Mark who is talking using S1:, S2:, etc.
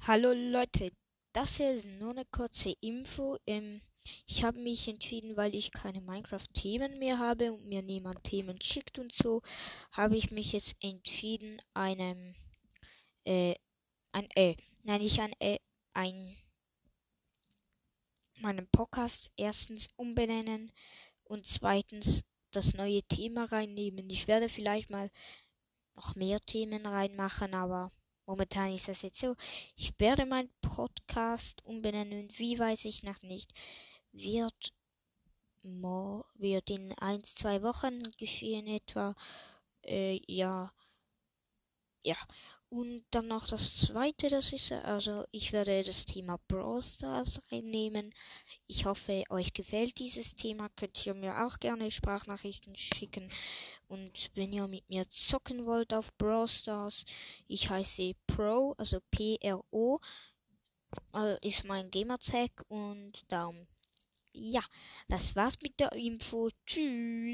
S1: Hallo Leute, das hier ist nur eine kurze Info. Ähm, ich habe mich entschieden, weil ich keine Minecraft-Themen mehr habe und mir niemand Themen schickt und so, habe ich mich jetzt entschieden, einem, äh, ein, äh, nein, nicht ein, äh, ein, meinen Podcast erstens umbenennen und zweitens das neue Thema reinnehmen. Ich werde vielleicht mal noch mehr Themen reinmachen, aber momentan ist das jetzt so. Ich werde meinen Podcast umbenennen. Wie weiß ich noch nicht. Wird, wird in ein, zwei Wochen geschehen etwa. Äh, ja. Ja. Und dann noch das zweite, das ist, also ich werde das Thema Brawl Stars reinnehmen. Ich hoffe, euch gefällt dieses Thema. Könnt ihr mir auch gerne Sprachnachrichten schicken. Und wenn ihr mit mir zocken wollt auf Brawl Stars, ich heiße Pro, also P-R-O, äh, ist mein Gamertag und darum. Ja, das war's mit der Info. Tschüss.